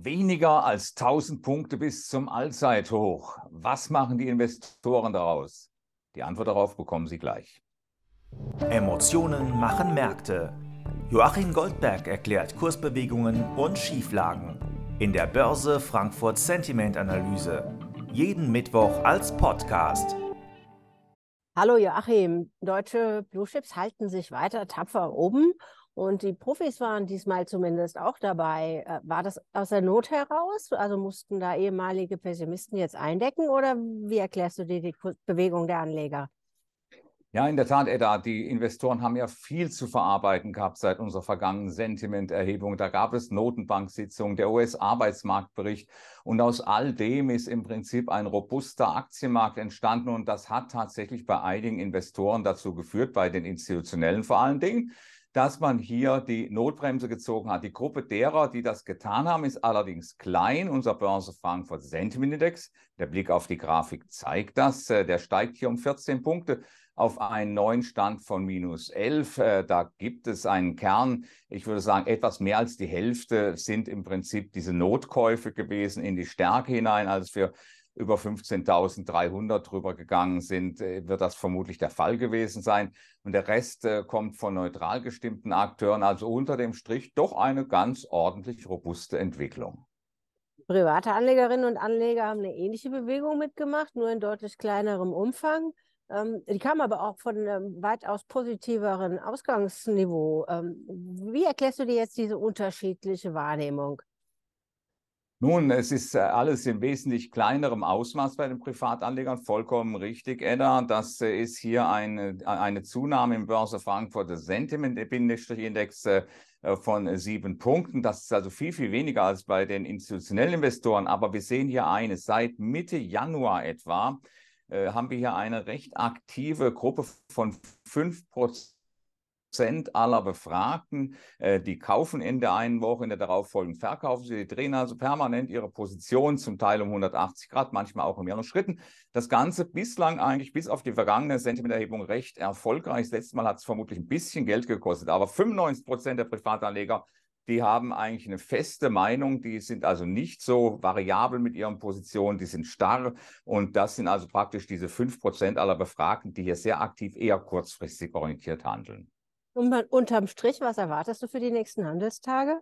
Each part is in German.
Weniger als 1000 Punkte bis zum Allzeithoch. Was machen die Investoren daraus? Die Antwort darauf bekommen Sie gleich. Emotionen machen Märkte. Joachim Goldberg erklärt Kursbewegungen und Schieflagen in der Börse Frankfurt Sentiment Analyse. Jeden Mittwoch als Podcast. Hallo Joachim, deutsche Blue Chips halten sich weiter tapfer oben und die Profis waren diesmal zumindest auch dabei. Äh, war das aus der Not heraus? Also mussten da ehemalige Pessimisten jetzt eindecken oder wie erklärst du dir die Bewegung der Anleger? Ja, in der Tat, Edda, die Investoren haben ja viel zu verarbeiten gehabt seit unserer vergangenen Sentimenterhebung. Da gab es Notenbanksitzungen, der US-Arbeitsmarktbericht und aus all dem ist im Prinzip ein robuster Aktienmarkt entstanden und das hat tatsächlich bei einigen Investoren dazu geführt, bei den institutionellen vor allen Dingen, dass man hier die Notbremse gezogen hat. Die Gruppe derer, die das getan haben, ist allerdings klein. Unser Börse Frankfurt Sentiment Index, der Blick auf die Grafik zeigt das, äh, der steigt hier um 14 Punkte auf einen neuen Stand von minus 11. Äh, da gibt es einen Kern. Ich würde sagen, etwas mehr als die Hälfte sind im Prinzip diese Notkäufe gewesen in die Stärke hinein. Also für über 15.300 drüber gegangen sind, äh, wird das vermutlich der Fall gewesen sein. Und der Rest äh, kommt von neutral gestimmten Akteuren, also unter dem Strich doch eine ganz ordentlich robuste Entwicklung. Private Anlegerinnen und Anleger haben eine ähnliche Bewegung mitgemacht, nur in deutlich kleinerem Umfang. Ähm, die kamen aber auch von einem weitaus positiveren Ausgangsniveau. Ähm, wie erklärst du dir jetzt diese unterschiedliche Wahrnehmung? Nun, es ist äh, alles im wesentlich kleinerem Ausmaß bei den Privatanlegern. Vollkommen richtig, Edda. Das äh, ist hier eine, eine Zunahme im Börse Frankfurter Sentiment-Index äh, von sieben Punkten. Das ist also viel, viel weniger als bei den institutionellen Investoren. Aber wir sehen hier eines. Seit Mitte Januar etwa haben wir hier eine recht aktive Gruppe von fünf Prozent Prozent aller Befragten, äh, die kaufen in der einen Woche, in der darauffolgenden verkaufen sie, die drehen also permanent ihre Position, zum Teil um 180 Grad, manchmal auch in mehreren Schritten. Das Ganze bislang eigentlich bis auf die vergangene Sentimenterhebung recht erfolgreich. Das letzte Mal hat es vermutlich ein bisschen Geld gekostet, aber 95 Prozent der Privatanleger die haben eigentlich eine feste Meinung, die sind also nicht so variabel mit ihren Positionen, die sind starr und das sind also praktisch diese 5% aller Befragten, die hier sehr aktiv eher kurzfristig orientiert handeln. Und unterm Strich, was erwartest du für die nächsten Handelstage?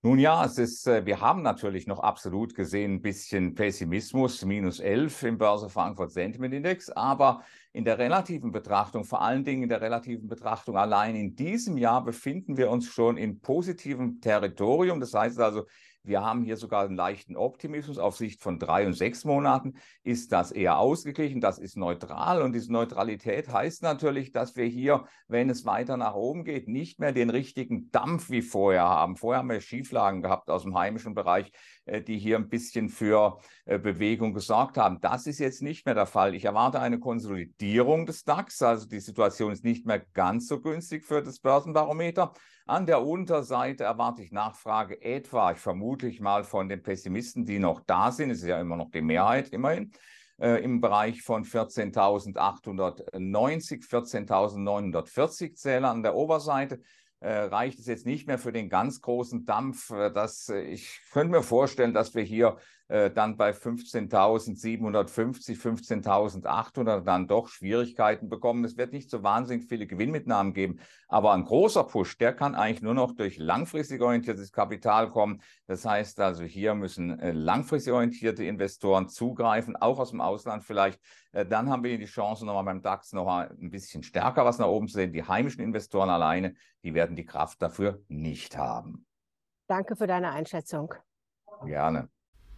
Nun ja, es ist, äh, wir haben natürlich noch absolut gesehen ein bisschen Pessimismus, minus 11 im Börse Frankfurt Sentiment Index, aber in der relativen Betrachtung, vor allen Dingen in der relativen Betrachtung allein in diesem Jahr befinden wir uns schon in positivem Territorium. Das heißt also, wir haben hier sogar einen leichten Optimismus auf Sicht von drei und sechs Monaten. Ist das eher ausgeglichen? Das ist neutral. Und diese Neutralität heißt natürlich, dass wir hier, wenn es weiter nach oben geht, nicht mehr den richtigen Dampf wie vorher haben. Vorher haben wir Schieflagen gehabt aus dem heimischen Bereich, äh, die hier ein bisschen für äh, Bewegung gesorgt haben. Das ist jetzt nicht mehr der Fall. Ich erwarte eine Konsolidierung des DAX. Also die Situation ist nicht mehr ganz so günstig für das Börsenbarometer. An der Unterseite erwarte ich Nachfrage etwa, ich vermutlich mal von den Pessimisten, die noch da sind, es ist ja immer noch die Mehrheit immerhin, äh, im Bereich von 14.890, 14.940 Zähler an der Oberseite. Äh, reicht es jetzt nicht mehr für den ganz großen Dampf. Äh, dass, äh, ich könnte mir vorstellen, dass wir hier äh, dann bei 15.750, 15.800 dann doch Schwierigkeiten bekommen. Es wird nicht so wahnsinnig viele Gewinnmitnahmen geben, aber ein großer Push, der kann eigentlich nur noch durch langfristig orientiertes Kapital kommen. Das heißt also, hier müssen äh, langfristig orientierte Investoren zugreifen, auch aus dem Ausland vielleicht. Äh, dann haben wir die Chance, nochmal beim DAX noch ein bisschen stärker was nach oben zu sehen. Die heimischen Investoren alleine, die werden die Kraft dafür nicht haben. Danke für deine Einschätzung. Gerne.